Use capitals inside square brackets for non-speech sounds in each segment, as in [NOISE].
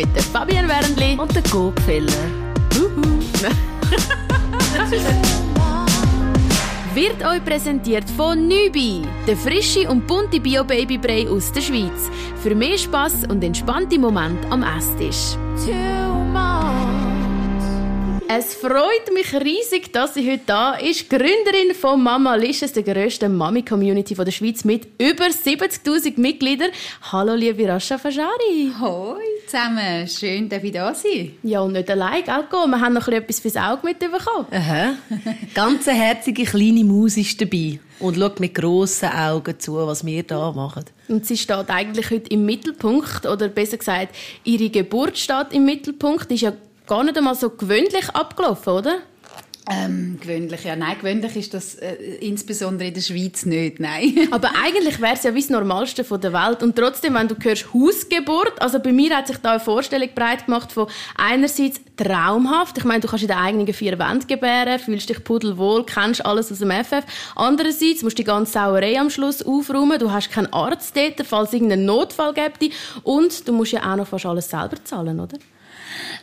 mit der Fabian Wernli und der Gopfeller. Wird euch präsentiert von Nübi, der frische und bunte Bio-Babybrei aus der Schweiz. Für mehr Spass und entspannte Momente am Esstisch. Es freut mich riesig, dass sie heute da ist. Gründerin von Mama Licious, der grössten Mami-Community der Schweiz mit über 70.000 Mitgliedern. Hallo, liebe Rasha Fajari. Hoi zusammen, schön, dass ich da sein. Ja, und nicht allein, gell? Wir haben noch etwas fürs Auge mitbekommen. Aha. Ganz eine herzige kleine Maus ist dabei und schaut mit grossen Augen zu, was wir hier machen. Und sie steht eigentlich heute im Mittelpunkt, oder besser gesagt, ihre Geburt steht im Mittelpunkt. ist ja gar nicht einmal so gewöhnlich abgelaufen, oder? Ähm, gewöhnlich, ja. Nein, gewöhnlich ist das äh, insbesondere in der Schweiz nicht, nein. [LAUGHS] Aber eigentlich wäre es ja wie das Normalste von der Welt. Und trotzdem, wenn du hörst Hausgeburt, also bei mir hat sich da eine Vorstellung breit gemacht von einerseits traumhaft, ich meine, du kannst in den eigenen vier Wänden gebären, fühlst dich pudelwohl, kennst alles aus dem FF. Andererseits musst du die ganze Sauerei am Schluss aufräumen, du hast keinen Arzt dort, falls irgendeinen Notfall gibt und du musst ja auch noch fast alles selber zahlen, oder?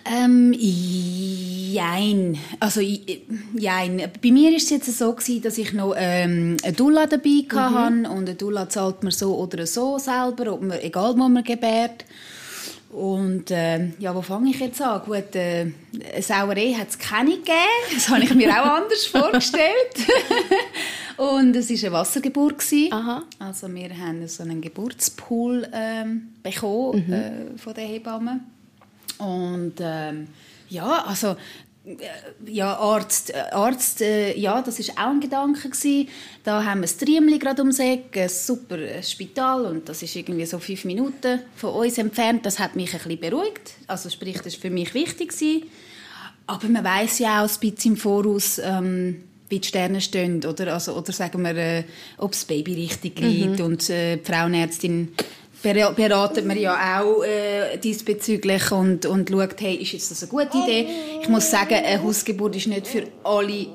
Ähm, jein. Also, jein. Bei mir war es jetzt so, gewesen, dass ich noch ähm, eine Dula dabei mhm. hatte. Und eine Dula zahlt man so oder so selber, ob man, egal wo man gebärt. Und äh, ja, wo fange ich jetzt an? Gut, äh, eine Sauerei hat es keine gegeben. Das habe ich mir auch anders [LAUGHS] vorgestellt. [LAUGHS] und es war eine Wassergeburt. Aha. Also wir haben so einen Geburtspool ähm, bekommen mhm. äh, von den Hebammen. Und ähm, ja, also äh, ja, Arzt, äh, Arzt äh, ja, das ist auch ein Gedanke gewesen. Da haben wir das Triemli gerade ums Eck, ein super Spital und das ist irgendwie so fünf Minuten von uns entfernt. Das hat mich ein bisschen beruhigt. Also sprich, das ist für mich wichtig gewesen. Aber man weiß ja auch ein bisschen im Voraus, ähm, wie die Sterne stehen, oder? Also, oder sagen wir, äh, ob das Baby richtig liegt mhm. und äh, die Frauenärztin beratet man ja auch äh, diesbezüglich und, und schaut, hey, ist jetzt das eine gute Idee? Ich muss sagen, eine Hausgeburt ist nicht für alle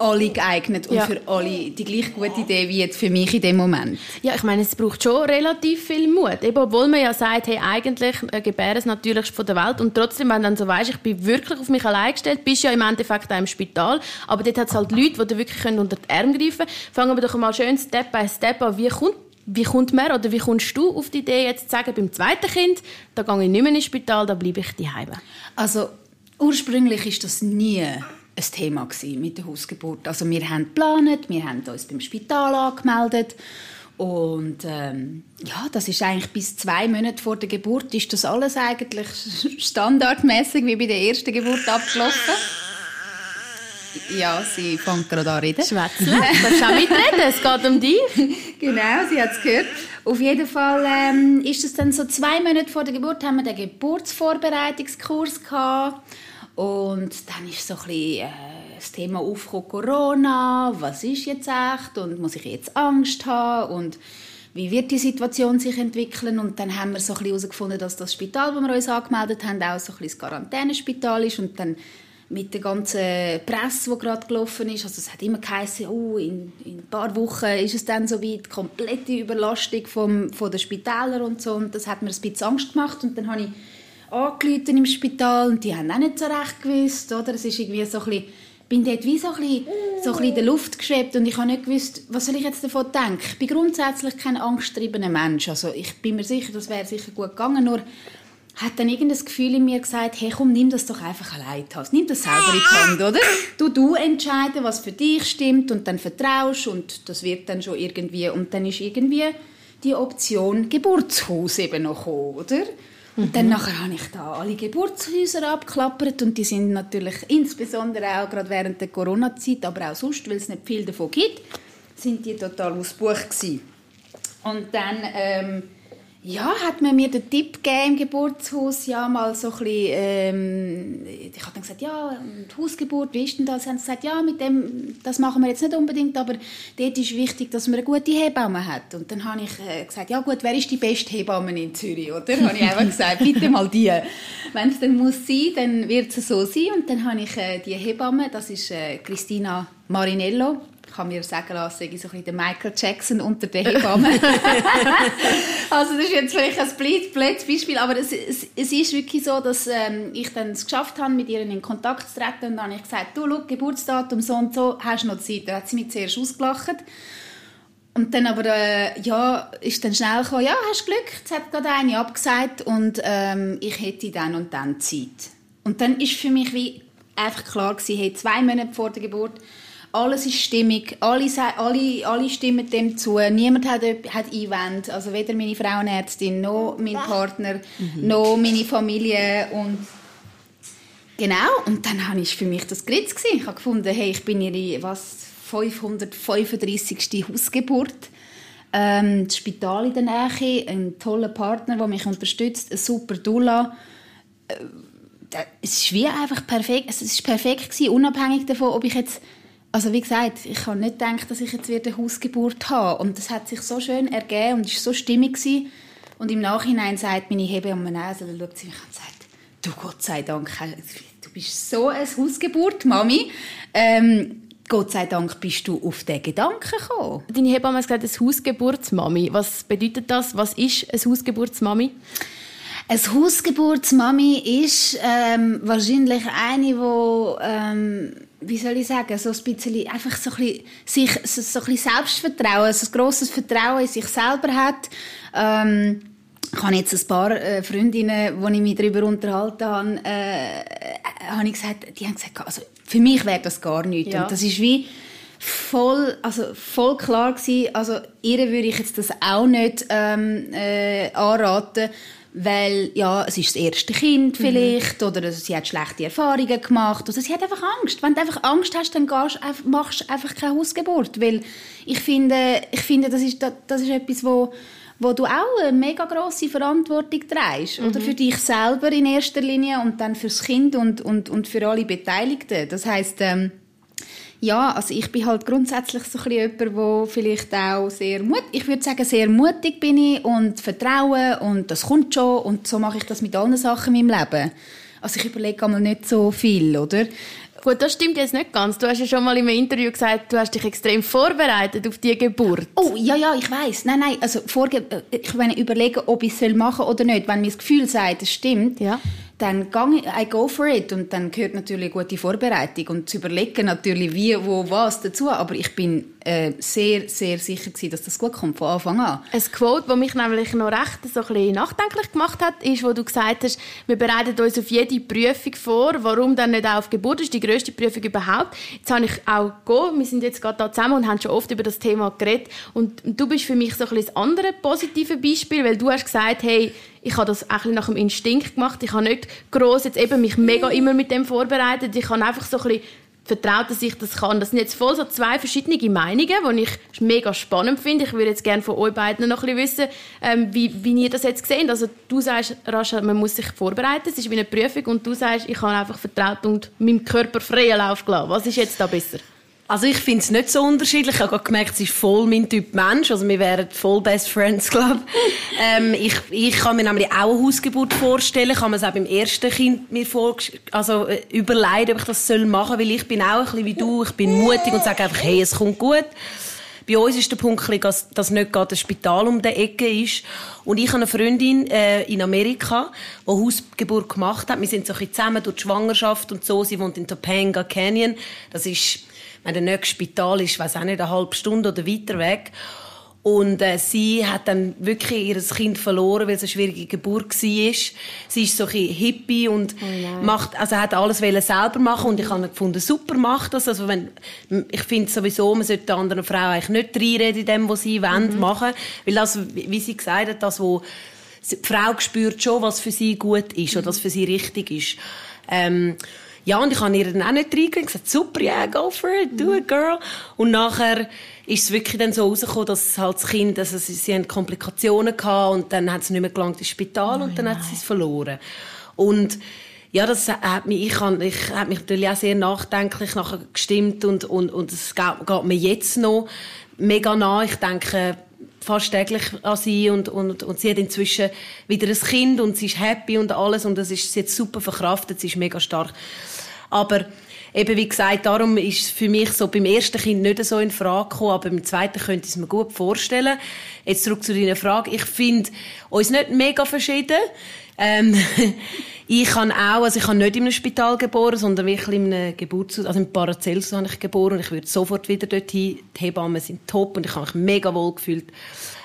alle geeignet und ja. für alle die gleich gute Idee wie jetzt für mich in dem Moment. Ja, ich meine, es braucht schon relativ viel Mut. Eben, obwohl man ja sagt, hey, eigentlich äh, gebären das Natürlichste von der Welt und trotzdem, wenn dann so weißt, ich bin wirklich auf mich allein gestellt, bist ja im Endeffekt auch im Spital, aber dort hat es halt Leute, die da wirklich unter die Arme greifen können. Fangen wir doch mal schön Step by Step an. Wie kommt wie kommt man oder wie kommst du auf die Idee, jetzt zu sagen, beim zweiten Kind, da gehe ich nicht mehr ins Spital, da bleibe ich daheim? Also ursprünglich ist das nie ein Thema mit der Hausgeburt. Also wir haben geplant, wir haben uns beim Spital angemeldet und ähm, ja, das ist eigentlich bis zwei Monate vor der Geburt ist das alles eigentlich [LAUGHS] standardmäßig wie bei der ersten Geburt abgelaufen. Ja, sie fängt gerade an reden. Schwätzen. Du darfst auch mitreden, es geht um dich. [LAUGHS] genau, sie hat es gehört. Auf jeden Fall ähm, ist es dann so zwei Monate vor der Geburt, haben wir den Geburtsvorbereitungskurs gehabt. Und dann ist so ein bisschen, äh, das Thema aufgekommen, Corona, was ist jetzt echt und muss ich jetzt Angst haben und wie wird die Situation sich entwickeln und dann haben wir so ein bisschen herausgefunden, dass das Spital, wo wir uns angemeldet haben, auch so ein bisschen das Quarantänespital ist und dann mit der ganzen Presse, die gerade gelaufen ist. Also es hat immer geheißen, oh, in, in, ein paar Wochen ist es dann so weit, komplette Überlastung vom, von den Spitälern und so. Und das hat mir ein bisschen Angst gemacht. Und dann habe ich angerufen im Spital und die haben auch nicht so recht gewusst, oder? Es ist irgendwie so ein bisschen, bin dort wie so ein bisschen, so ein bisschen in der Luft geschwebt und ich habe nicht gewusst, was soll ich jetzt davon denken. Ich bin grundsätzlich kein angsttriebener Mensch. Also ich bin mir sicher, das wäre sicher gut gegangen, nur hat dann irgendein Gefühl in mir gesagt, hey komm, nimm das doch einfach allein hast. Nimm das selber in die Hand, oder? Du, du entscheiden, was für dich stimmt und dann vertraust und das wird dann schon irgendwie, und dann ist irgendwie die Option Geburtshaus eben noch gekommen, oder? Und dann mhm. nachher habe ich da alle Geburtshäuser abgeklappert und die sind natürlich insbesondere auch gerade während der Corona-Zeit, aber auch sonst, weil es nicht viel davon gibt, sind die total ausgebucht gewesen. Und dann ähm, ja, hat man mir den Tipp gegeben im Geburtshaus, ja, mal so ein bisschen, ähm, ich habe dann gesagt, ja, die Hausgeburt, wie ist denn das? Sie haben gesagt, ja, mit dem, das machen wir jetzt nicht unbedingt, aber dort ist wichtig, dass man eine gute Hebamme hat. Und dann habe ich äh, gesagt, ja gut, wer ist die beste Hebamme in Zürich, oder? habe ich einfach gesagt, bitte mal die. Wenn es dann muss sein, dann wird es so sein. Und dann habe ich äh, die Hebamme, das ist äh, Christina Marinello, ich habe mir sagen lassen, ich so ein der Michael Jackson unter den Hebammen. [LAUGHS] also das ist jetzt vielleicht ein blödes Beispiel, aber es, es, es ist wirklich so, dass ähm, ich dann es geschafft habe, mit ihr in Kontakt zu treten und dann habe ich gesagt, du, schau, Geburtsdatum so und so, hast du noch Zeit? Da hat sie mich zuerst ausgelacht. Und dann aber, äh, ja, ist dann schnell gekommen, ja, hast Glück, jetzt hat gerade eine abgesagt und ähm, ich hätte dann und dann Zeit. Und dann ist für mich wie einfach klar gewesen, hey, zwei Monate vor der Geburt, alles ist stimmig, alle, alle, alle stimmen dem zu, niemand hat, hat Einwände, also weder meine Frauenärztin, noch mein Partner, mhm. noch meine Familie und genau, und dann habe ich für mich das Gritz gewesen. Ich habe gefunden, hey, ich bin ihre, was, 535. Hausgeburt. Ähm, das Spital in der Nähe, ein toller Partner, der mich unterstützt, ein super Dula. Äh, es ist wie einfach perfekt, es ist perfekt gewesen, unabhängig davon, ob ich jetzt also wie gesagt, ich habe nicht gedacht, dass ich jetzt wieder eine Hausgeburt habe. Und das hat sich so schön ergeben und ist so stimmig gewesen. Und im Nachhinein sagt meine Hebamme also, da schaut sie mich und sagt, du Gott sei Dank, du bist so eine Hausgeburt, Mami. Ähm, Gott sei Dank bist du auf den Gedanken gekommen. Deine Hebamme hat gesagt, eine Hausgeburtsmami. Was bedeutet das? Was ist eine Hausgeburtsmami? Eine Hausgeburtsmami ist ähm, wahrscheinlich eine, die ähm, wie soll ich sagen, so ein bisschen, einfach so ein bisschen, sich, so, ein bisschen Selbstvertrauen, so ein grosses Vertrauen in sich selber hat. Ähm, ich habe jetzt ein paar äh, Freundinnen, wo ich mich darüber unterhalten habe, äh, habe ich gesagt, die haben gesagt, also für mich wäre das gar nichts. Ja. Und das ist wie voll, also voll klar gewesen, also ihr würde ich jetzt das auch nicht ähm, äh, anraten, weil ja, es ist das erste Kind mhm. vielleicht mhm. oder sie hat schlechte Erfahrungen gemacht oder sie hat einfach Angst. Wenn du einfach Angst hast, dann gehst, machst du einfach keine Hausgeburt, weil ich finde, ich finde das, ist, das ist etwas, wo, wo du auch eine mega grosse Verantwortung trägst. Mhm. Oder für dich selber in erster Linie und dann fürs Kind und, und, und für alle Beteiligten. Das heißt ähm, ja, also ich bin halt grundsätzlich so ein jemand, der vielleicht auch sehr mutig, ich würde sagen, sehr mutig bin ich und vertraue und das kommt schon und so mache ich das mit allen Sachen in meinem Leben. Also ich überlege einmal nicht so viel, oder? Gut, das stimmt jetzt nicht ganz. Du hast ja schon mal im Interview gesagt, du hast dich extrem vorbereitet auf die Geburt. Oh, ja, ja, ich weiß. Nein, nein, also vorge ich meine überlegen, ob ich es machen soll oder nicht. Wenn mir das Gefühl sagt, es stimmt, ja dann gang, I go for it. Und dann gehört natürlich eine gute Vorbereitung. Und zu überlegen natürlich wie, wo, was dazu, aber ich bin äh, sehr, sehr sicher gewesen, dass das gut kommt von Anfang an. Ein Quote, das mich nämlich noch recht so ein nachdenklich gemacht hat, ist, wo du gesagt hast, wir bereiten uns auf jede Prüfung vor, warum dann nicht auch auf Geburt? Ist, die grösste Prüfung überhaupt. Jetzt habe ich auch go, wir sind jetzt gerade da zusammen und haben schon oft über das Thema geredet. Und du bist für mich so ein das andere positive Beispiel, weil du hast gesagt, hey, ich habe das ein nach dem Instinkt gemacht. Ich habe nicht groß jetzt eben mich mega immer mit dem vorbereitet. Ich habe einfach so ein bisschen vertraut, dass ich das kann. Das sind jetzt voll so zwei verschiedene Meinungen, die ich mega spannend finde. Ich würde jetzt gerne von euch beiden noch ein bisschen wissen, ähm, wie, wie ihr das jetzt seht. Also du sagst, Rascha, man muss sich vorbereiten, es ist wie eine Prüfung und du sagst, ich habe einfach vertraut und meinem Körper freien Lauf gelassen. Was ist jetzt da besser? Also ich finde es nicht so unterschiedlich. Ich habe gemerkt, es ist voll mein Typ Mensch. Also wir wären voll Best Friends, glaube [LAUGHS] ähm, ich. Ich kann mir nämlich auch eine Hausgeburt vorstellen. Ich habe mir es auch beim ersten Kind mir vor, also äh, ob ich das soll machen soll, weil ich bin auch ein bisschen wie du. Ich bin mutig und sage einfach, hey, es kommt gut. Bei uns ist der Punkt, dass, dass nicht gerade ein Spital um die Ecke ist. Und ich habe eine Freundin äh, in Amerika, die Hausgeburt gemacht hat. Wir sind so ein bisschen zusammen durch die Schwangerschaft und so. Sie wohnt in Topanga Canyon. Das ist wenn der nächste Spital ist, weiß auch nicht, eine halbe Stunde oder weiter weg. Und äh, sie hat dann wirklich ihr Kind verloren, weil es eine schwierige Geburt war. Sie ist so ein hippie und oh macht, also hat alles selber machen und ich habe gefunden, super macht das. Also wenn, ich finde sowieso, man sollte anderen Frauen eigentlich nicht reinreden in dem, was sie wollen, mhm. machen. Weil das, wie sie gesagt hat, das, wo die Frau spürt schon, was für sie gut ist mhm. oder was für sie richtig ist. Ähm, ja, und ich habe ihr dann auch nicht reingegangen gesagt, super, yeah, go for it, do it, girl. Und nachher ist es wirklich dann so rausgekommen, dass halt das Kind, also sie, sie haben Komplikationen gehabt und dann hat es nicht mehr gelangt ins Spital oh, und dann nein. hat sie es verloren. Und ja, das hat mich, ich, kann, ich hat mich natürlich auch sehr nachdenklich nachher gestimmt und, und, und es geht, geht mir jetzt noch mega nah. Ich denke, fast täglich an sie und, und, und sie hat inzwischen wieder ein Kind und sie ist happy und alles und das ist sie jetzt super verkraftet, sie ist mega stark. Aber eben wie gesagt, darum ist es für mich so beim ersten Kind nicht so in Frage gekommen, aber beim zweiten könnte ich es mir gut vorstellen. Jetzt zurück zu deiner Frage. Ich finde uns nicht mega verschieden. Ähm, [LAUGHS] ich habe auch, also ich habe nicht in einem Spital geboren, sondern wirklich in einem Geburtshaus, also in Paracelsus habe ich geboren und ich würde sofort wieder dorthin. Die Hebammen sind top und ich habe mich mega wohl gefühlt.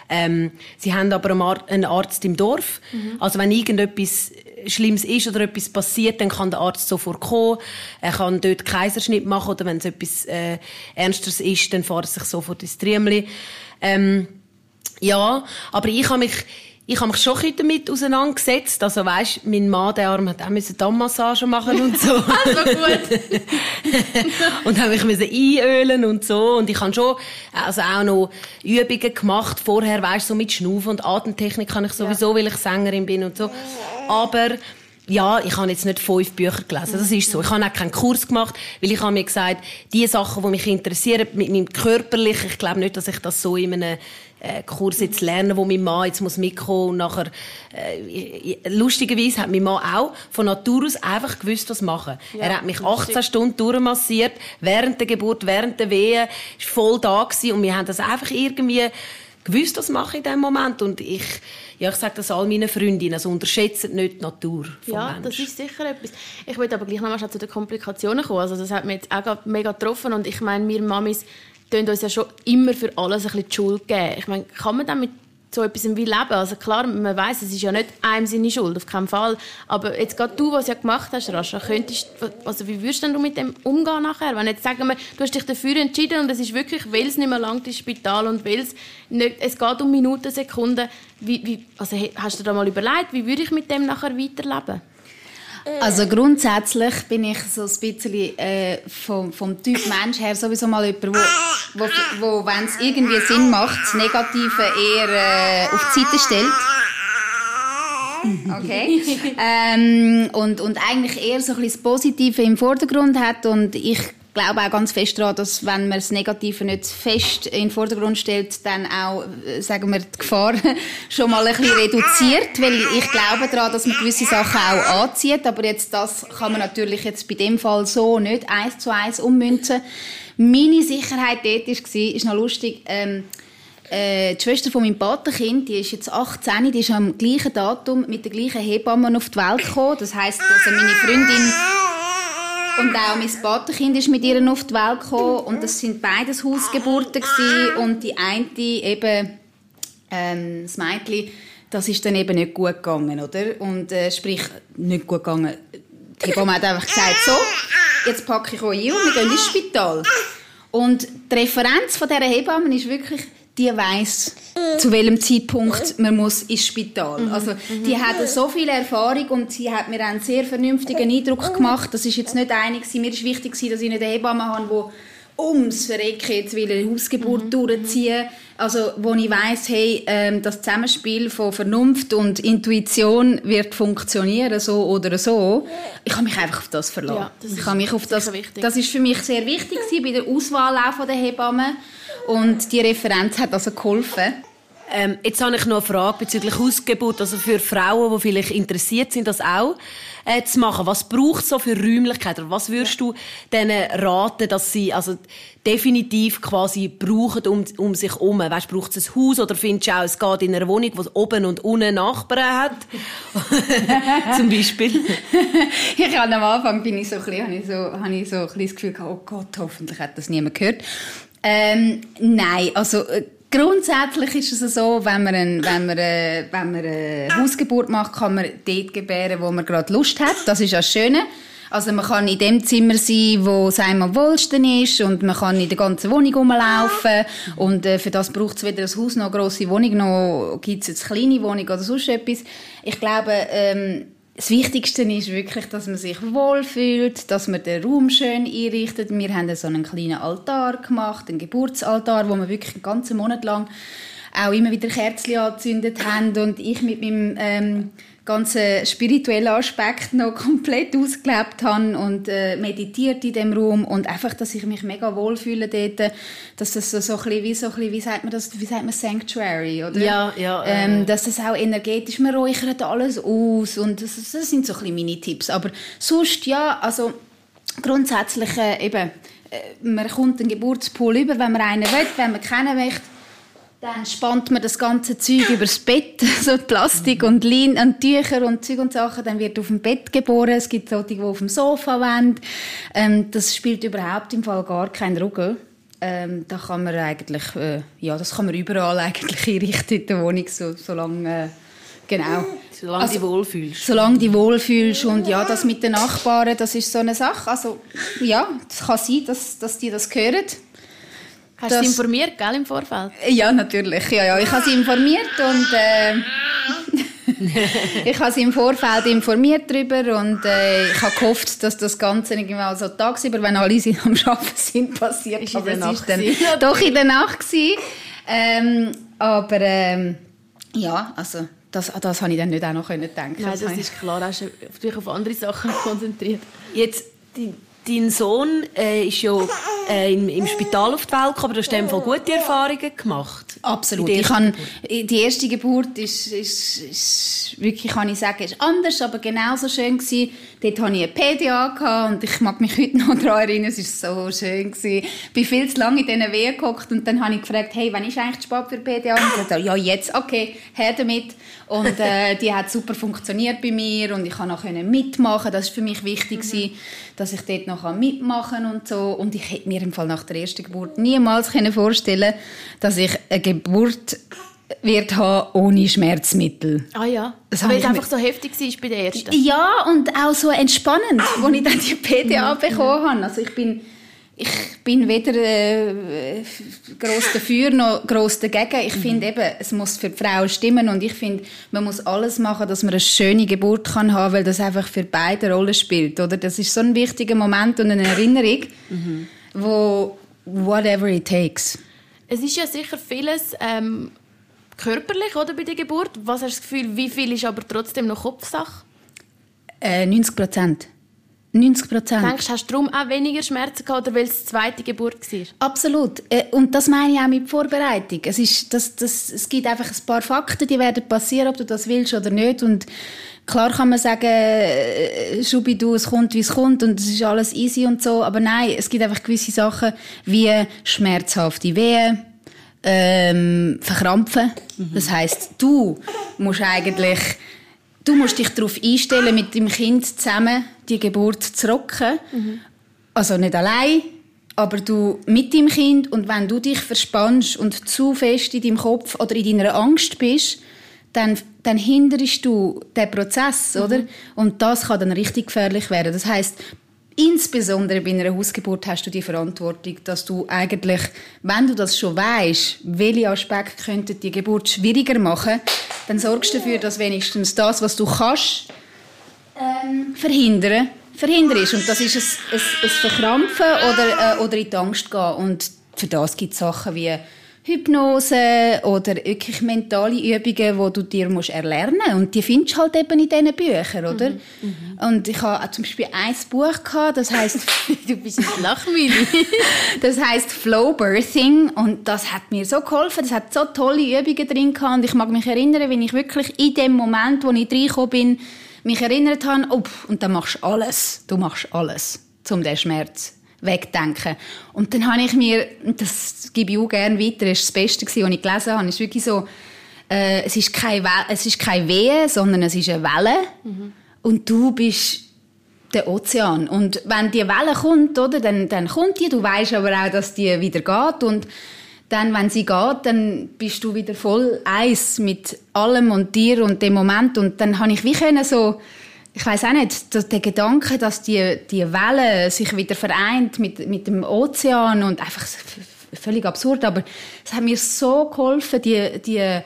Ähm, sie haben aber einen Arzt im Dorf. Mhm. Also wenn irgendetwas Schlimmes ist oder etwas passiert, dann kann der Arzt sofort kommen. Er kann dort Kaiserschnitt machen oder wenn es etwas äh, Ernsteres ist, dann fährt er sich sofort ins Triemli. Ähm, ja, aber ich habe mich ich habe mich schon ein damit auseinandergesetzt. Also weißt, mein Mann, der Arm, hat auch müssen Dammmassage machen und so. [LAUGHS] also gut. [LAUGHS] und habe mich müssen einölen und so. Und ich habe schon, also auch noch Übungen gemacht vorher, weißt, so mit Schnaufen und Atemtechnik kann ich sowieso, ja. weil ich Sängerin bin und so. Aber ja, ich habe jetzt nicht fünf Bücher gelesen. Das ist so. Ich habe auch keinen Kurs gemacht, weil ich habe mir gesagt, die Sachen, die mich interessieren, mit meinem körperlichen, ich glaube nicht, dass ich das so in einem äh, Kurs jetzt lernen, wo mein Mann jetzt muss mitkommen und nachher äh, lustigerweise hat mein Mann auch von Natur aus einfach gewusst, was machen. Ja, er hat mich 18 Stunden durchmassiert während der Geburt, während der Wehe, ist voll da gewesen und wir haben das einfach irgendwie gewusst, was mache ich in dem Moment und ich ja, ich sage das all meinen Freundinnen, also unterschätzt nicht die Natur vom Ja, Mensch. das ist sicher etwas. Ich will aber gleich noch mal zu den Komplikationen kommen. Also das hat mich jetzt auch mega getroffen und ich meine, wir Mamis tun uns ja schon immer für alles ein bisschen die Schuld geben. Ich meine, kann man damit so etwas wie leben. Also klar, man weiß, es ist ja nicht einem seine Schuld, auf keinen Fall. Aber jetzt gerade du, was ja gemacht hast, Rascha, könntest, also wie würdest du mit dem umgehen nachher? Wenn jetzt sagen wir, du hast dich dafür entschieden und es ist wirklich, weil es nicht mehr langt ins Spital und weil es nicht, es geht um Minuten, Sekunden. Wie, wie, also hast du da mal überlegt, wie würde ich mit dem nachher weiterleben? Also grundsätzlich bin ich so ein bisschen äh, vom, vom Typ Mensch her sowieso mal jemand, wo, wo, wo wenn es irgendwie Sinn macht, das Negative eher äh, auf die Seite stellt. Okay. [LAUGHS] ähm, und, und eigentlich eher so ein bisschen das Positive im Vordergrund hat und ich glaube auch ganz fest daran, dass wenn man das Negative nicht fest in den Vordergrund stellt, dann auch, äh, sagen wir, die Gefahr [LAUGHS] schon mal ein bisschen reduziert, weil ich glaube daran, dass man gewisse Sachen auch anzieht, aber jetzt das kann man natürlich jetzt bei dem Fall so nicht eins zu eins ummünzen. Meine Sicherheit dort war, ist noch lustig, ähm, äh, die Schwester von meinem Patenkind, die ist jetzt 18, die ist am gleichen Datum mit der gleichen Hebamme auf die Welt gekommen. Das heisst, also meine Freundin und auch mein Patenkind ist mit ihr auf die Welt gekommen und das sind beides Hausgeburten gewesen. und die eine eben, ähm, das Mädchen, das ist dann eben nicht gut gegangen, oder? Und äh, sprich, nicht gut gegangen. Die Hebamme hat einfach gesagt, so, jetzt packe ich euch ein und wir gehen ins Spital. Und die Referenz von dieser Hebamme ist wirklich, die weiß zu welchem Zeitpunkt man muss ins Spital. Mhm. Also die hat so viel Erfahrung und sie hat mir einen sehr vernünftigen Eindruck gemacht. Das ist jetzt nicht einig. Mir ist wichtig, dass ich eine Hebamme habe, die ums Verrecken jetzt will eine Hausgeburt mhm. durchziehen. Also, wo ich weiss, hey, ähm, das Zusammenspiel von Vernunft und Intuition wird funktionieren, so oder so. Ich habe mich einfach auf das verlassen. Ja, das ich habe mich auf das, das ist für mich sehr wichtig bei der Auswahl auch von der Hebammen. Und die Referenz hat also geholfen. Ähm, jetzt habe ich noch eine Frage bezüglich Hausgeburt, also für Frauen, die vielleicht interessiert sind, das auch äh, zu machen. Was braucht es so für Räumlichkeiten? Was würdest du denen raten, dass sie also definitiv quasi brauchen um, um sich herum? Weißt, braucht es ein Haus oder findest du auch, es geht in einer Wohnung, die oben und unten Nachbarn hat? [LAUGHS] Zum Beispiel. [LAUGHS] ich habe am Anfang bin ich so ein bisschen, habe ich so, habe ich so ein bisschen das Gefühl gehabt, oh Gott, hoffentlich hat das niemand gehört. Ähm, nein, also äh, grundsätzlich ist es so, wenn man, ein, wenn, man, äh, wenn man eine Hausgeburt macht, kann man dort gebären, wo man gerade Lust hat. Das ist das Schöne. Also man kann in dem Zimmer sein, wo es einem am wohlsten ist und man kann in der ganzen Wohnung rumlaufen und äh, für das braucht es weder das Haus noch eine grosse Wohnung, noch gibt es eine kleine Wohnung oder sonst etwas. Ich glaube, ähm, das Wichtigste ist wirklich, dass man sich wohlfühlt, dass man den Raum schön einrichtet. Wir haben so einen kleinen Altar gemacht, einen Geburtsaltar, wo wir wirklich einen ganzen Monat lang auch immer wieder Kerzen angezündet haben und ich mit meinem ähm, ganzen spirituellen Aspekt noch [LAUGHS] komplett ausgelebt habe und äh, meditiert in dem Raum und einfach, dass ich mich mega wohlfühle dort, dass das so, so ein bisschen wie so ein bisschen, wie sagt man das, wie sagt man Sanctuary, oder? Ja, ja. Äh. Ähm, dass das auch energetisch, man räuchert alles aus und das, das sind so ein bisschen meine Tipps, aber sonst, ja, also grundsätzlich äh, eben, äh, man kommt einen Geburtspool über, wenn man einen will, wenn man keinen möchte, dann spannt man das ganze Zeug übers Bett, [LAUGHS] so Plastik und Lein und Tücher und Zeug und Sachen. Dann wird auf dem Bett geboren. Es gibt solche, die auf dem Sofa wollen. Ähm, das spielt überhaupt im Fall gar keinen Ruggel. Ähm, da kann man eigentlich, äh, ja, das kann man überall eigentlich [LAUGHS] einrichten in der Wohnung, so, solange, äh, genau. Solange also, du wohlfühlst. Solange du wohlfühlst und ja, das mit den Nachbarn, das ist so eine Sache. Also ja, es kann sein, dass, dass die das hören. Hast du sie informiert, gell, im Vorfeld? Ja, natürlich. Ja, ja. Ich habe sie informiert und äh, [LAUGHS] ich habe sie im Vorfeld informiert darüber und äh, ich habe gehofft, dass das Ganze irgendwann so tagsüber, wenn alle am Arbeiten sind, passiert. Ist aber es ist dann doch in der Nacht gewesen. Ähm, aber ähm, ja, also das, das habe ich dann nicht auch noch denken. Nein, das, das ist klar. Hast du dich auf andere Sachen konzentriert. Jetzt die Dein Sohn äh, ist ja äh, im, im, Spital auf die Welt gekommen, aber du hast in gute Erfahrungen gemacht. Absolut. Ich kann, die erste Geburt ist, ist, ist, wirklich, kann ich sagen, ist anders, aber genauso schön gewesen. Dort hatte ich eine PDA und ich mag mich heute noch daran erinnern, es war so schön. Gewesen. Ich bin viel zu lange in diesen Wehen gehockt und dann habe ich gefragt, hey, wann ist eigentlich spät für PDA? Und ich gesagt, ja, jetzt, okay, her damit. Und äh, [LAUGHS] die hat super funktioniert bei mir und ich konnte noch mitmachen. Das war für mich wichtig, mhm. gewesen, dass ich dort noch mitmachen und so. Und ich hätte mir im Fall nach der ersten Geburt niemals vorstellen dass ich eine Geburt wird haben ohne Schmerzmittel. Ah ja, das weil es einfach so heftig war bei der ersten? Ja, und auch so entspannend, als ich dann die PDA bekommen habe. Also ich bin ich bin weder äh, gross dafür noch gross dagegen. Ich mhm. finde eben, es muss für die Frau stimmen und ich finde, man muss alles machen, dass man eine schöne Geburt kann haben, weil das einfach für beide Rollen spielt, oder? Das ist so ein wichtiger Moment und eine Erinnerung, mhm. wo whatever it takes. Es ist ja sicher vieles ähm, körperlich, oder, bei der Geburt. Was hast du das Gefühl, wie viel ist aber trotzdem noch Kopfsache? Äh, 90 Prozent. 90 Prozent. Denkst du, hast du darum auch weniger Schmerzen gehabt, oder weil es die zweite Geburt war? Absolut. Äh, und das meine ich auch mit Vorbereitung. Es, ist, das, das, es gibt einfach ein paar Fakten, die werden passieren, ob du das willst oder nicht. Und klar kann man sagen, äh, Schubi, du, es kommt, wie es kommt und es ist alles easy und so. Aber nein, es gibt einfach gewisse Sachen wie schmerzhafte Wehen, ähm, Verkrampfen. Mhm. Das heißt, du musst eigentlich Du musst dich darauf einstellen, mit dem Kind zusammen die Geburt zu rocken. Mhm. Also nicht allein, aber du mit dem Kind. Und wenn du dich verspannst und zu fest in deinem Kopf oder in deiner Angst bist, dann, dann hinderst du den Prozess, mhm. oder? Und das kann dann richtig gefährlich werden. Das heißt, Insbesondere bei einer Hausgeburt hast du die Verantwortung, dass du eigentlich, wenn du das schon weißt, welche Aspekte könnten die Geburt schwieriger machen, dann sorgst du dafür, dass wenigstens das, was du kannst, ähm, verhindern, verhindern ist. Und das ist ein, ein, ein Verkrampfen oder, äh, oder in die Angst gehen. Und für das gibt es Sachen wie Hypnose oder wirklich mentale Übungen, die du dir musst erlernen musst. Und die findest du halt eben in diesen Büchern, oder? Mhm. Mhm. Und ich habe zum Beispiel ein Buch gehabt, das heißt [LAUGHS] du bist ein Lachmühle. [LAUGHS] das heißt Flow Birthing und das hat mir so geholfen. Das hat so tolle Übungen drin gehabt und ich mag mich erinnern, wenn ich wirklich in dem Moment, wo ich reingekommen bin, mich erinnert habe, oh, und dann machst du alles. Du machst alles, um diesen Schmerz wegdenken. Und dann habe ich mir, das gebe ich auch gerne weiter, das ist das Beste, was ich gelesen habe, ist wirklich so, äh, es, ist kein es ist keine Wehe, sondern es ist eine Welle. Mhm. Und du bist der Ozean. Und wenn die Welle kommt, oder, dann, dann kommt die, du weißt aber auch, dass die wieder geht. Und dann, wenn sie geht, dann bist du wieder voll eins mit allem und dir und dem Moment. Und dann habe ich wie können so ich weiß auch nicht, der Gedanke, dass die, die Welle sich wieder vereint mit, mit dem Ozean und einfach völlig absurd, aber es hat mir so geholfen, die, die,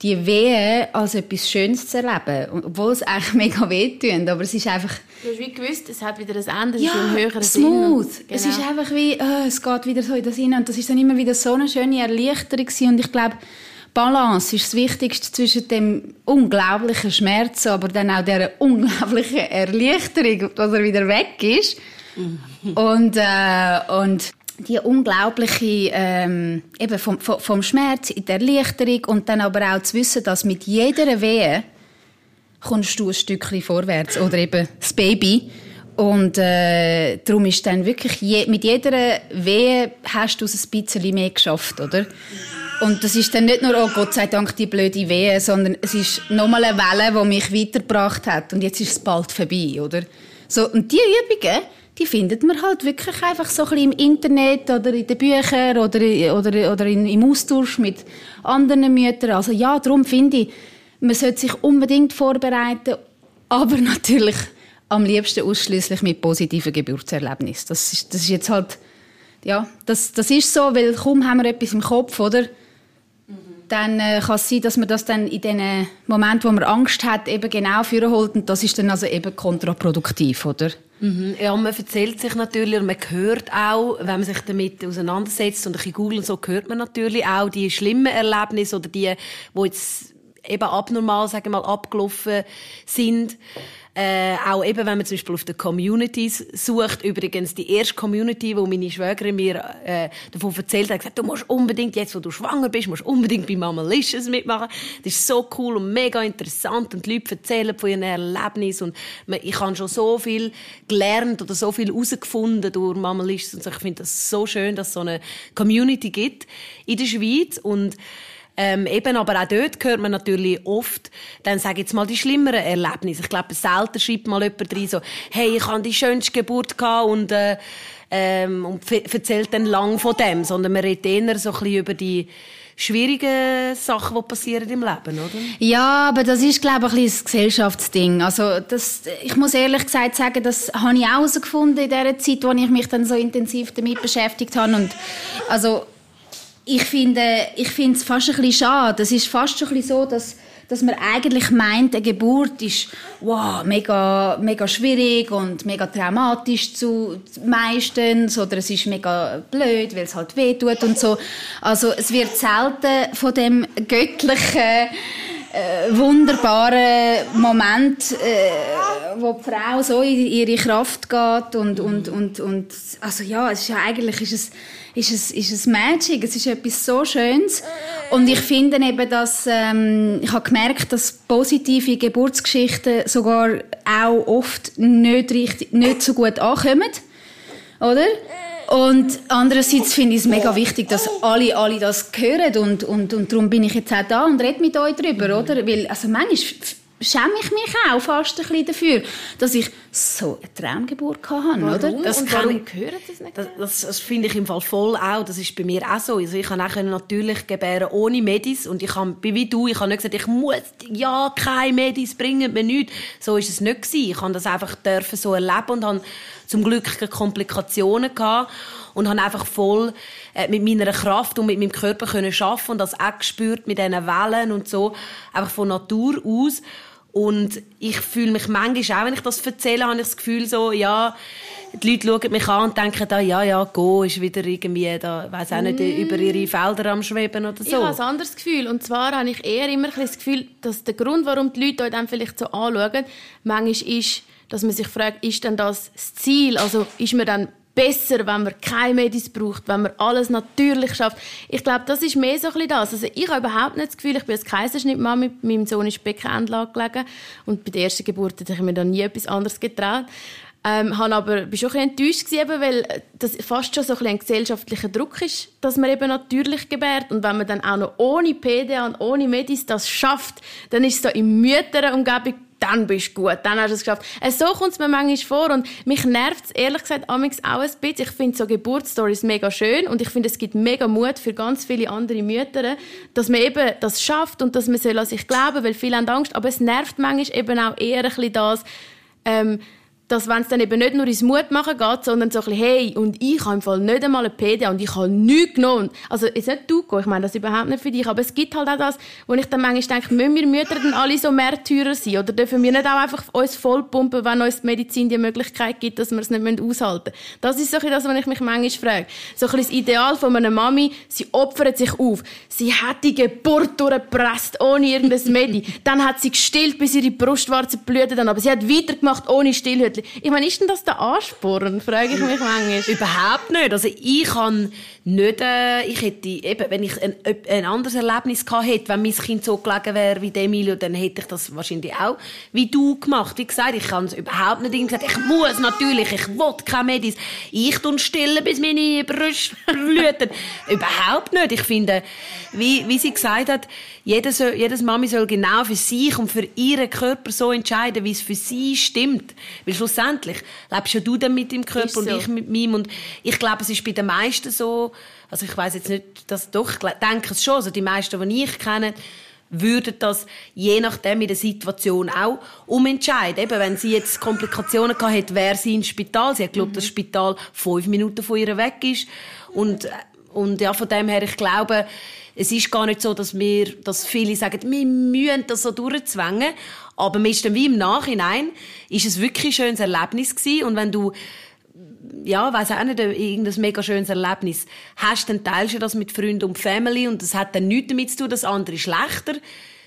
die Wehe als etwas Schönes zu erleben, obwohl es eigentlich [LAUGHS] mega weh aber es ist einfach... Du hast wie gewusst, es hat wieder ein Ende, es ja, ist ein smooth. Sinn. Genau. Es ist einfach wie, oh, es geht wieder so in das Sinn und das ist dann immer wieder so eine schöne Erleichterung und ich glaube, Balance ist das Wichtigste zwischen dem unglaublichen Schmerz, aber dann auch der unglaublichen Erleichterung, dass er wieder weg ist. Und, äh, und die unglaubliche ähm, eben vom, vom Schmerz in der Erleichterung und dann aber auch zu wissen, dass mit jeder Wehe kommst du ein Stückchen vorwärts oder eben das Baby Und äh, darum ist dann wirklich, je, mit jeder Wehe hast du es ein bisschen mehr geschafft, oder? Und das ist dann nicht nur, oh Gott sei Dank, die blöde Wehe, sondern es ist nochmal eine Welle, die mich weitergebracht hat. Und jetzt ist es bald vorbei, oder? So, und die Übungen, die findet man halt wirklich einfach so ein bisschen im Internet oder in den Büchern oder, oder, oder im Austausch mit anderen Müttern. Also ja, darum finde ich, man sollte sich unbedingt vorbereiten, aber [LAUGHS] natürlich am liebsten ausschließlich mit positiven Geburtserlebnissen. Das ist, das ist jetzt halt, ja, das, das ist so, weil kaum haben wir etwas im Kopf, oder? Dann äh, kann es sein, dass man das dann in den Momenten, wo man Angst hat, eben genau holt und das ist dann also eben kontraproduktiv, oder? Mhm. Ja, man erzählt sich natürlich und man hört auch, wenn man sich damit auseinandersetzt und ein bisschen googelt, so hört man natürlich auch die schlimmen Erlebnisse oder die, die jetzt eben abnormal, sagen wir mal, abgelaufen sind. Äh, auch eben, wenn man zum Beispiel auf den Communities sucht. Übrigens, die erste Community, wo meine Schwägerin mir äh, davon erzählt hat, gesagt, du musst unbedingt, jetzt wo du schwanger bist, musst unbedingt bei Mama Licious mitmachen. Das ist so cool und mega interessant und die Leute erzählen von ihren Erlebnissen und ich habe schon so viel gelernt oder so viel herausgefunden durch Mama Licious und so. Ich finde das so schön, dass es so eine Community gibt in der Schweiz und ähm, eben, aber auch dort hört man natürlich oft, dann sage ich jetzt mal die schlimmeren Erlebnisse. Ich glaube, selten schreibt mal jemand rein so, hey, ich hatte die schönste Geburt gehabt und, äh, ähm, und erzählt dann lang von dem, sondern man redet eher so ein bisschen über die schwierigen Sachen, die passieren im Leben, oder? Ja, aber das ist, glaube ich, ein, ein Gesellschaftsding. Also das, ich muss ehrlich gesagt sagen, das habe ich auch herausgefunden in der Zeit, wo ich mich dann so intensiv damit beschäftigt habe. Und also ich finde ich finde es fast ein bisschen schade. Es ist fast schon ein bisschen so, dass dass man eigentlich meint, eine Geburt ist wow, mega, mega schwierig und mega traumatisch zu meistens oder es ist mega blöd, weil es halt weh tut und so. Also es wird selten von dem göttlichen äh, wunderbaren Moment, äh, wo die Frau so in ihre Kraft geht und, und, und, und also ja, es ist ja eigentlich ist es ist es, ist es Magic, es ist etwas so Schönes. Und ich finde eben, dass, ähm, ich habe gemerkt, dass positive Geburtsgeschichten sogar auch oft nicht, richtig, nicht so gut ankommen. Oder? Und andererseits finde ich es mega wichtig, dass alle, alle das hören und, und, und darum bin ich jetzt auch da und rede mit euch darüber, oder? Weil, also manchmal schäme ich mich auch fast ein bisschen dafür, dass ich so eine Traumgeburt hatte, warum? oder? Das und warum gehört das nicht? Das, das, das finde ich im Fall voll auch. Das ist bei mir auch so. Also ich kann auch natürlich gebären ohne Medis und ich habe, wie du, ich habe nicht gesagt, ich muss ja keine Medis bringen, mir nichts. So ist es nicht gewesen. Ich habe das einfach dürfen so erleben und habe zum Glück keine Komplikationen gehabt und habe einfach voll äh, mit meiner Kraft und mit meinem Körper können schaffen und das auch gespürt mit diesen Wellen und so einfach von Natur aus und ich fühle mich manchmal auch, wenn ich das erzähle, habe ich das Gefühl so, ja, die Leute schauen mich an und denken, da, ja, ja, go, ist wieder irgendwie, da, weiß auch nicht, mm. über ihre Felder am Schweben oder so. Ich habe ein anderes Gefühl. Und zwar habe ich eher immer das Gefühl, dass der Grund, warum die Leute dann vielleicht so anschauen, manchmal ist, dass man sich fragt, ist denn das das Ziel? Also ist man dann besser, wenn man keine Medis braucht, wenn man alles natürlich schafft. Ich glaube, das ist mehr so ein bisschen das. Also ich habe überhaupt nicht das Gefühl, ich bin als Kaiserschnittmama, meinem Sohn ist Beckenendlage gelegen und bei der ersten Geburt hätte ich mir dann nie etwas anderes getraut. Ähm, habe aber bin schon ein enttäuscht gewesen, weil das fast schon so ein, ein gesellschaftlicher Druck ist, dass man eben natürlich gebärt und wenn man dann auch noch ohne PDA und ohne Medis das schafft, dann ist es so in Mütterumgebung dann bist du gut, dann hast du es geschafft. Äh, so kommt es mir manchmal vor und mich nervt es ehrlich gesagt auch ein bisschen. Ich finde so Geburtsstories mega schön und ich finde, es gibt mega Mut für ganz viele andere Mütter, dass man eben das schafft und dass man soll an sich glauben, weil viele haben Angst, aber es nervt manchmal eben auch eher ein bisschen das, ähm, dass wenn es dann eben nicht nur ins Mutmachen geht, sondern so ein bisschen, hey, und ich habe im Fall nicht einmal eine PDA und ich habe nichts genommen. Also, jetzt nicht du, ich meine das überhaupt nicht für dich, aber es gibt halt auch das, wo ich dann manchmal denke, müssen wir Mütter dann alle so Märtyrer sein? Oder dürfen wir nicht auch einfach uns vollpumpen, wenn uns die Medizin die Möglichkeit gibt, dass wir es nicht aushalten müssen? Das ist so ein das, was ich mich manchmal frage. So ein das Ideal von einer Mami, sie opfert sich auf. Sie hat die Geburt durchgepresst, ohne irgendein Medi. dann hat sie gestillt, bis ihre Brustwarze blühte dann, aber sie hat weitergemacht, ohne Stillhütchen. Ich meine, ist denn das der Ansporn, frage ich mich manchmal. Überhaupt nicht. Also ich habe nicht, äh, ich hätte, eben, wenn ich ein, ein anderes Erlebnis gehabt hätte, wenn mein Kind so gelegen wäre wie Emilio, dann hätte ich das wahrscheinlich auch wie du gemacht. Wie gesagt, ich kann es überhaupt nicht gesagt, ich muss natürlich, ich will keine Medis. Ich tun stillen, bis meine Brüste [LAUGHS] blüten. überhaupt nicht. Ich finde, wie, wie sie gesagt hat, jeder soll, jedes Mami soll genau für sich und für ihren Körper so entscheiden, wie es für sie stimmt. Weil schlussendlich lebst ja du dann mit dem Körper so. und ich mit meinem. Und ich glaube, es ist bei den meisten so, also ich weiß jetzt nicht, dass doch, ich denke es schon, also die meisten, die ich kenne, würden das je nachdem in der Situation auch umentscheiden. Eben, wenn sie jetzt Komplikationen gehabt hätte, wäre sie ins Spital. Sie hat glaubt, mhm. dass das Spital fünf Minuten von ihr weg ist. Und, und ja, von dem her, ich glaube, es ist gar nicht so, dass wir, dass viele sagen, wir müssen das so durchzwängen. Aber man ist dann wie im Nachhinein, ist es wirklich ein schönes Erlebnis gewesen. Und wenn du ja, weiß auch nicht, irgendein mega schönes Erlebnis hast, dann teilst du das mit Freunden und Family und das hat dann nichts damit zu tun, dass andere schlechter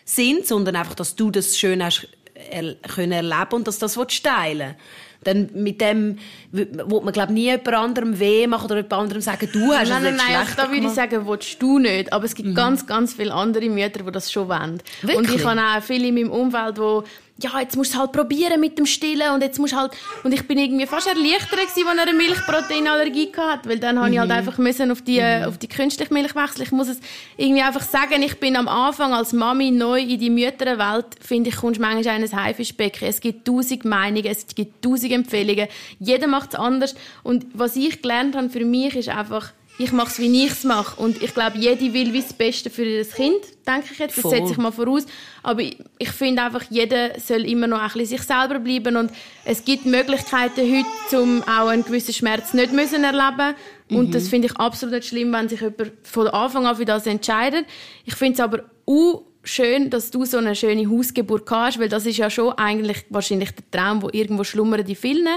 sind, sondern einfach, dass du das schön hast er können erleben und dass das teilen dann mit dem wo man glaube nie jemand anderem weh machen oder jemand anderem sagen, du hast nein, es nein, nein, da würde ich sagen, willst du nicht. Aber es gibt mhm. ganz, ganz viele andere Mütter, die das schon wollen. Wirklich? Und ich habe auch viele in meinem Umfeld, die ja, jetzt musst du es halt probieren mit dem Stillen und jetzt musst halt und ich bin irgendwie fast erleichtert gewesen, als er eine Milchproteinallergie hatte, weil dann mhm. habe ich halt mhm. einfach müssen auf die mhm. auf die künstliche Milch wechseln. Ich muss es irgendwie einfach sagen, ich bin am Anfang als Mami neu in die Mütterwelt, finde ich, kommst manchmal in ein Haifischbecken. Es gibt tausend Meinungen, es gibt tausend Empfehlungen, jeder macht es anders und was ich gelernt habe für mich ist einfach ich mache es, wie ich es mache. Und ich glaube, jede will wie das Beste für ihr Kind, denke ich jetzt. Das setze ich mal voraus. Aber ich, ich finde einfach, jeder soll immer noch ein bisschen sich selber bleiben. Und es gibt Möglichkeiten heute, um auch einen gewissen Schmerz nicht müssen erleben Und mhm. das finde ich absolut nicht schlimm, wenn sich jemand von Anfang an für das entscheidet. Ich finde es aber auch schön, dass du so eine schöne Hausgeburt hast, weil das ist ja schon eigentlich wahrscheinlich der Traum, wo irgendwo schlummern die vielen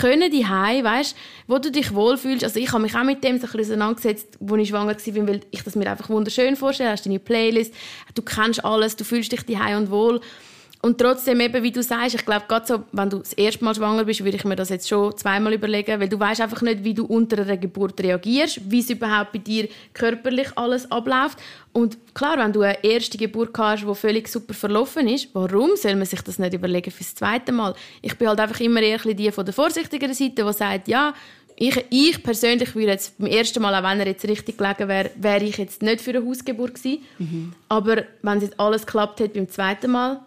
können die Hai, weißt, wo du dich wohlfühlst. Also ich habe mich auch mit dem so ein bisschen auseinandergesetzt, als ich schwanger war, weil ich das mir einfach wunderschön vorstelle. Du hast deine Playlist, du kennst alles, du fühlst dich die und wohl. Und trotzdem eben, wie du sagst, ich glaube, gerade so, wenn du das erste Mal schwanger bist, würde ich mir das jetzt schon zweimal überlegen, weil du weißt einfach nicht, wie du unter einer Geburt reagierst, wie es überhaupt bei dir körperlich alles abläuft. Und klar, wenn du eine erste Geburt hast, die völlig super verlaufen ist, warum soll man sich das nicht überlegen fürs zweite Mal? Ich bin halt einfach immer eher die von der vorsichtigeren Seite, die sagt, ja, ich, ich persönlich würde jetzt beim ersten Mal, auch wenn er jetzt richtig gelegen wäre, wäre ich jetzt nicht für eine Hausgeburt gewesen. Mhm. Aber wenn es jetzt alles geklappt hat beim zweiten Mal,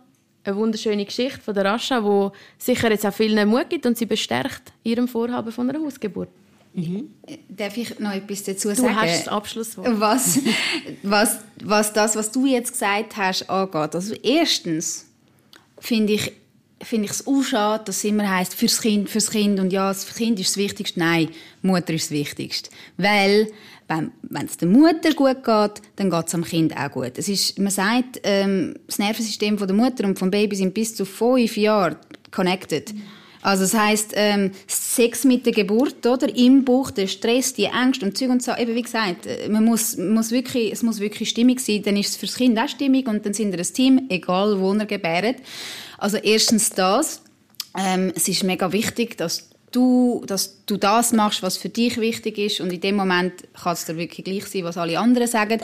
eine wunderschöne Geschichte von der Rascha, die sicher jetzt auch vielen Mut gibt und sie bestärkt ihrem Vorhaben von einer Hausgeburt. Mhm. Darf ich noch etwas dazu du sagen? Du hast das Abschlusswort. Was, was, was das, was du jetzt gesagt hast, angeht. Also erstens finde ich finde ich es auch schade, dass es immer heisst, fürs Kind, fürs Kind und ja, das Kind ist das Wichtigste. Nein, Mutter ist das Wichtigste. Weil wenn es der Mutter gut geht, dann geht es am Kind auch gut. Es ist, man sagt, ähm, das Nervensystem von der Mutter und vom Baby sind bis zu fünf Jahre connected. Also das heißt ähm, Sex mit der Geburt, oder im Buch, der Stress, die Ängste und Zeug und so. Eben wie gesagt, äh, man muss, muss wirklich, es muss wirklich stimmig sein. Dann ist es fürs Kind auch stimmig und dann sind wir ein Team, egal wo er gebärt. Also erstens das. Ähm, es ist mega wichtig, dass du, dass du das machst, was für dich wichtig ist und in dem Moment kann es dir wirklich gleich sein, was alle anderen sagen.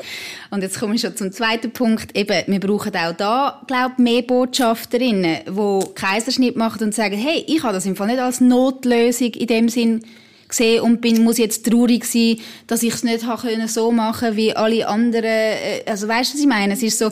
Und jetzt komme ich schon zum zweiten Punkt. Eben, wir brauchen auch da, glaube ich, mehr Botschafterinnen, die Kaiserschnitt machen und sagen, hey, ich habe das im Fall nicht als Notlösung in dem Sinn gesehen und bin, muss jetzt traurig sein, dass ich es nicht habe können so machen wie alle anderen. Äh, also weißt du, was ich meine? Es ist so,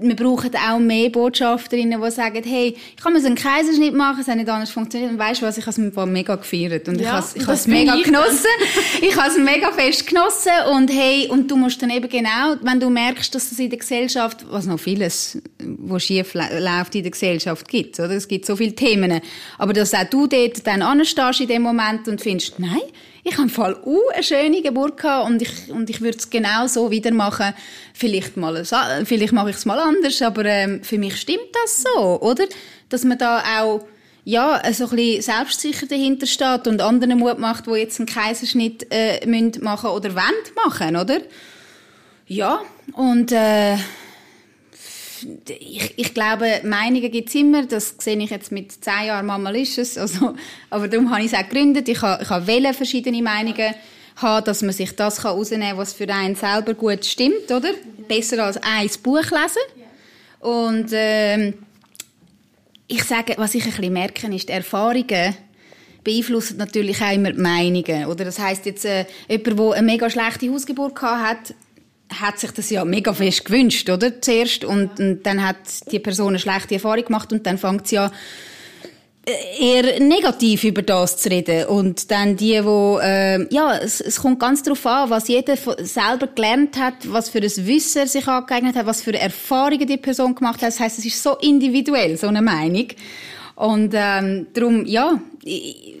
wir brauchen auch mehr Botschafterinnen, die sagen, hey, ich kann mir so einen Kaiserschnitt machen, es hat nicht anders funktioniert. Und weißt du was, ich habe es mega gefeiert. Und ja, ich habe es mega genossen. [LAUGHS] ich habe es mega fest genossen. Und hey, und du musst dann eben genau, wenn du merkst, dass es in der Gesellschaft, was noch vieles, was schief läuft in der Gesellschaft gibt, oder? Es gibt so viele Themen. Aber dass auch du dort dann anstehst in dem Moment und findest, nein, ich habe Fall uh, eine schöne Geburt gehabt und ich, und ich würde es genau so wieder machen. Vielleicht, mal, vielleicht mache ich es mal anders, aber ähm, für mich stimmt das so, oder? Dass man da auch ja, so ein bisschen selbstsicher dahinter steht und anderen Mut macht, die jetzt einen Kaiserschnitt äh, müssen machen oder wollen machen, oder? Ja, und äh, ich, ich glaube, Meinungen gibt es immer. Das sehe ich jetzt mit zehn Jahren Mama. Also, aber darum habe ich es auch gegründet. Ich habe, ich habe verschiedene Meinungen haben, dass man sich das herausnehmen kann, was für einen selber gut stimmt, oder? Besser als ein Buch lesen. Und ähm, ich sage, was ich ein bisschen merke, ist, die Erfahrungen beeinflussen natürlich auch immer die Meinungen. Oder das heißt jetzt, äh, jemand, der eine mega schlechte Hausgeburt hat, hat sich das ja mega fest gewünscht, oder? Zuerst. Und, und dann hat die Person eine schlechte Erfahrung gemacht und dann fängt sie ja eher negativ über das zu reden. Und dann die, wo, äh, ja, es, es kommt ganz darauf an, was jeder selber gelernt hat, was für ein Wissen er sich angeeignet hat, was für Erfahrungen die Person gemacht hat. Das heißt, es ist so individuell, so eine Meinung. Und ähm, darum, ja, ich,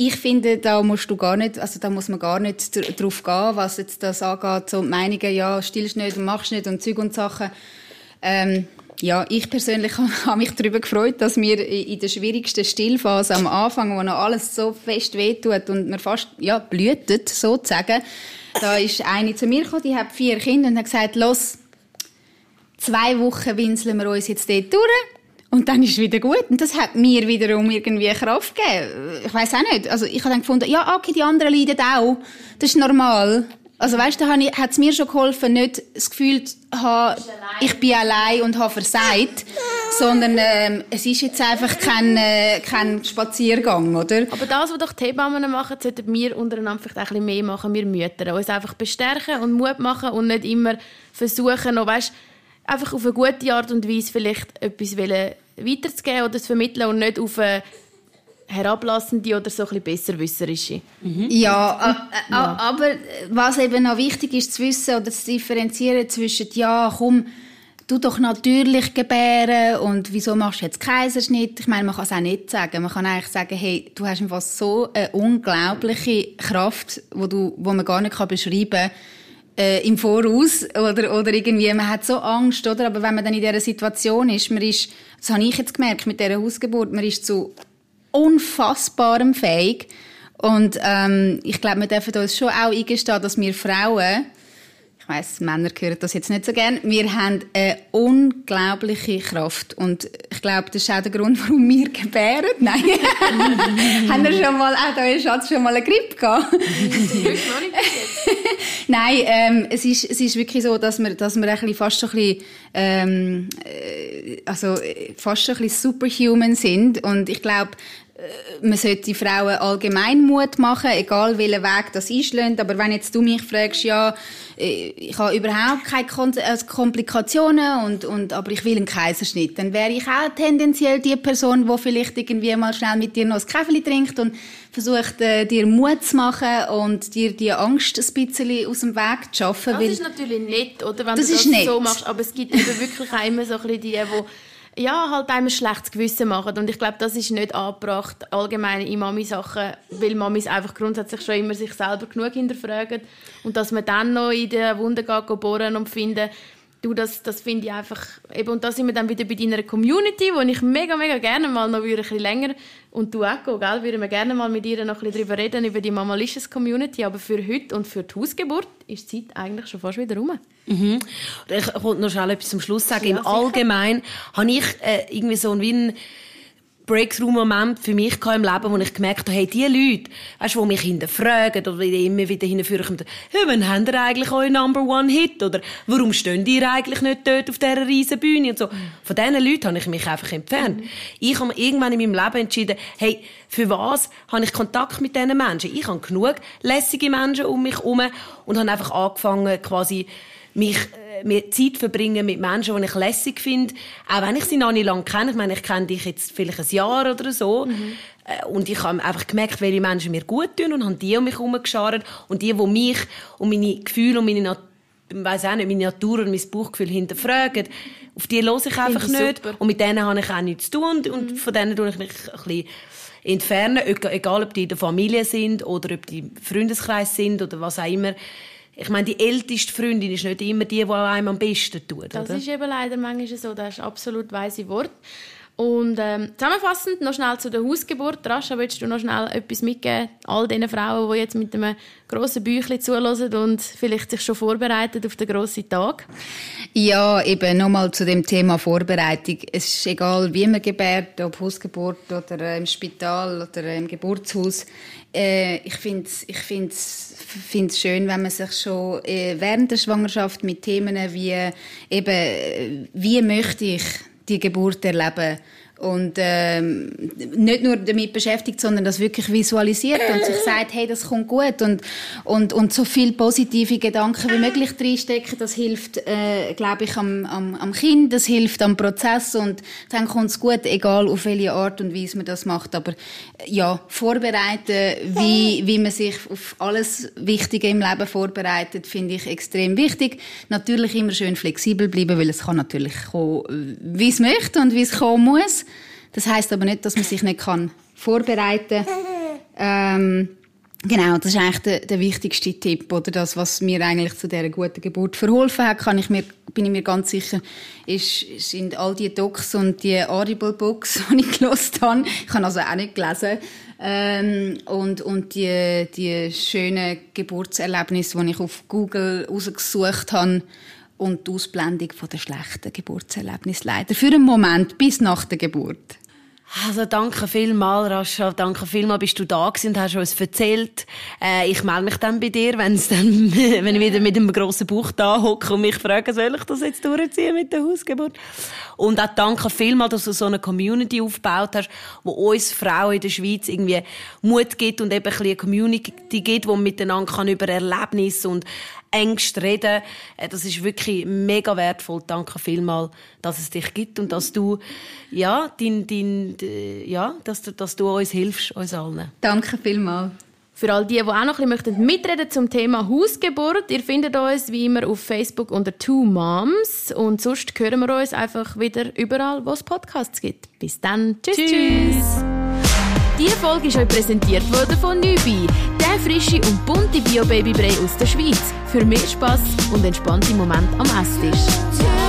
ich finde, da musst du gar nicht, also da muss man gar nicht drauf gehen, was jetzt das angeht, so Meinungen, ja, stillst nicht und machst nicht und Zeug und Sachen. Ähm, ja, ich persönlich [LAUGHS] habe mich darüber gefreut, dass wir in der schwierigsten Stillphase am Anfang, wo noch alles so fest wehtut und man fast ja, blühtet, sozusagen, da ist eine zu mir gekommen, die hat vier Kinder und hat gesagt, los, zwei Wochen winseln wir uns jetzt dort durch und dann ist es wieder gut. Und das hat mir wiederum irgendwie Kraft gegeben. Ich weiß auch nicht. Also ich habe dann gefunden, ja, okay, die anderen leiden auch. Das ist normal. Also weißt du, da hat es mir schon geholfen, nicht das Gefühl zu haben, ich bin allein und habe versagt, sondern ähm, es ist jetzt einfach kein, äh, kein Spaziergang, oder? Aber das, was doch die Hebammen machen, sollten wir untereinander vielleicht ein bisschen mehr machen, wir Mütter. Uns einfach bestärken und Mut machen und nicht immer versuchen, noch, weißt, einfach auf eine gute Art und Weise vielleicht etwas weiterzugeben oder zu vermitteln und nicht auf eine herablassende oder so ein bisschen besserwisserische. Mhm. Ja, äh, ja, aber was eben noch wichtig ist zu wissen oder zu differenzieren zwischen ja, komm, du doch natürlich gebären und wieso machst du jetzt Kaiserschnitt? Ich meine, man kann es auch nicht sagen. Man kann eigentlich sagen, hey, du hast einfach so eine unglaubliche Kraft, wo du, wo man gar nicht beschreiben kann äh, im Voraus oder, oder irgendwie, man hat so Angst, oder? Aber wenn man dann in dieser Situation ist, man ist, das habe ich jetzt gemerkt mit dieser Hausgeburt, man ist zu unfassbarem fähig. Und ähm, ich glaube, wir dürfen uns schon auch eingestehen, dass wir Frauen ich weiss, Männer hören das jetzt nicht so gern. Wir haben eine unglaubliche Kraft. Und ich glaube, das ist auch der Grund, warum wir gebären. [LAUGHS] Nein. [LAUGHS] haben wir schon mal, auch euer Schatz schon mal eine Grippe gehabt? [LAUGHS] Nein, ähm, es ist, es ist wirklich so, dass wir, dass wir ein fast so ein bisschen, ähm, äh, also, fast so ein bisschen superhuman sind. Und ich glaube, man sollte Frauen allgemein Mut machen, egal welchen Weg das einschlägt. Aber wenn jetzt du mich fragst, ja, ich habe überhaupt keine äh, Komplikationen und, und, aber ich will einen Kaiserschnitt, dann wäre ich auch tendenziell die Person, die vielleicht irgendwie mal schnell mit dir noch ein Kaffee trinkt und versucht, äh, dir Mut zu machen und dir die Angst ein bisschen aus dem Weg zu schaffen. Das ist natürlich nett, oder? Wenn das du das so machst. Aber es gibt eben wirklich auch immer so ein bisschen die, die ja, halt einem ein schlechtes Gewissen machen. Und ich glaube, das ist nicht angebracht, allgemein in Mami-Sachen, weil Mamis einfach grundsätzlich schon immer sich selber genug hinterfragen. Und dass man dann noch in der Wunde geht, bohren und finden, du, das, das finde ich einfach, eben, und da sind wir dann wieder bei deiner Community, wo ich mega, mega gerne mal noch ein bisschen länger, und du auch, gell, würden wir gerne mal mit ihr noch ein bisschen darüber reden, über die Mamalicious Community, aber für heute und für die Hausgeburt ist die Zeit eigentlich schon fast wieder rum. Mhm. Ich wollte noch schnell etwas zum Schluss sagen. Ja, Im Allgemeinen habe ich äh, irgendwie so ein, wie ein Breakthrough-Moment für mich im Leben, wo ich gemerkt habe, hey, die Leute, weißt, die mich hinterfragen oder immer wieder hinterführen, hey, wann habt ihr eigentlich euren Number One Hit? Oder warum stehen ihr eigentlich nicht dort auf dieser riesen Bühne? Und so. Von diesen Leuten habe ich mich einfach entfernt. Mhm. Ich habe irgendwann in meinem Leben entschieden, hey, für was habe ich Kontakt mit diesen Menschen? Ich habe genug lässige Menschen um mich herum und habe einfach angefangen, quasi mich äh, mir Zeit verbringen mit Menschen, die ich lässig finde, auch wenn ich sie noch nicht lange kenne. Ich meine, ich kenne dich jetzt vielleicht ein Jahr oder so. Mhm. Äh, und ich habe einfach gemerkt, welche Menschen mir gut tun und habe die um mich herum geschart und die, die mich und meine Gefühle und meine Natur weiß auch nicht, meine Natur und mein Bauchgefühl hinterfragen. Auf die höre ich einfach ich nicht. Super. Und mit denen habe ich auch nichts zu tun. Und, mhm. von denen tue ich mich ein bisschen entfernen. Egal, ob die in der Familie sind oder ob die im Freundeskreis sind oder was auch immer ich meine, die älteste Freundin ist nicht immer die, die einem am besten tut. Das oder? ist eben leider manchmal so, das ist absolut weise Wort. Und ähm, zusammenfassend noch schnell zu der Hausgeburt. Rascha, willst du noch schnell etwas mitgeben? All diesen Frauen, die jetzt mit einem grossen Büchlein zuhören und vielleicht sich schon vorbereiten auf den grossen Tag? Ja, eben nochmal zu dem Thema Vorbereitung. Es ist egal, wie man gebärt, ob Hausgeburt oder äh, im Spital oder im Geburtshaus. Äh, ich finde es ich find's, find's schön, wenn man sich schon äh, während der Schwangerschaft mit Themen wie eben, äh, wie möchte ich die Geburt erleben. Und ähm, nicht nur damit beschäftigt, sondern das wirklich visualisiert und sich sagt, hey, das kommt gut und, und, und so viel positive Gedanken wie möglich reinstecken, das hilft, äh, glaube ich, am, am, am Kind, das hilft am Prozess und dann kommt es gut, egal auf welche Art und Weise man das macht. Aber ja, vorbereiten, wie, wie man sich auf alles Wichtige im Leben vorbereitet, finde ich extrem wichtig. Natürlich immer schön flexibel bleiben, weil es kann natürlich kommen, wie es möchte und wie es kommen muss. Das heißt aber nicht, dass man sich nicht kann vorbereiten. Ähm, genau, das ist eigentlich der, der, wichtigste Tipp oder das, was mir eigentlich zu dieser guten Geburt verholfen hat, kann ich mir, bin ich mir ganz sicher, ist, sind all die Docs und die Audible Books, [LAUGHS] die ich gelesen habe. Ich habe also auch nicht gelesen. Ähm, und, und die, die schönen Geburtserlebnisse, die ich auf Google rausgesucht habe, und die Ausblendung der schlechten Geburtserlebnis leider für einen Moment bis nach der Geburt. Also danke vielmals, Rascha. Danke vielmals, bist du da gewesen und hast uns erzählt. Äh, ich melde mich dann bei dir, wenn's dann, [LAUGHS] wenn ich wieder mit einem grossen Buch da hocke und mich frage, soll ich das jetzt durchziehen mit der Hausgeburt? Und auch danke vielmals, dass du so eine Community aufgebaut hast, wo uns Frauen in der Schweiz irgendwie Mut gibt und eben ein bisschen eine Community gibt, wo man miteinander kann über Erlebnisse und Ängste reden. Äh, das ist wirklich mega wertvoll. Danke vielmals, dass es dich gibt und dass du, ja, dein, dein, ja, dass, du, dass du uns hilfst, uns allen. Danke vielmals. Für all die, die auch noch ein bisschen mitreden zum Thema Hausgeburt, ihr findet uns wie immer auf Facebook unter Two Moms und sonst hören wir uns einfach wieder überall, wo es Podcasts gibt. Bis dann. Tschüss. tschüss. tschüss. Diese Folge ist euch präsentiert worden von Nübi, der frische und bunte Bio-Baby-Brei aus der Schweiz. Für mehr Spass und entspannte Momente am Esstisch.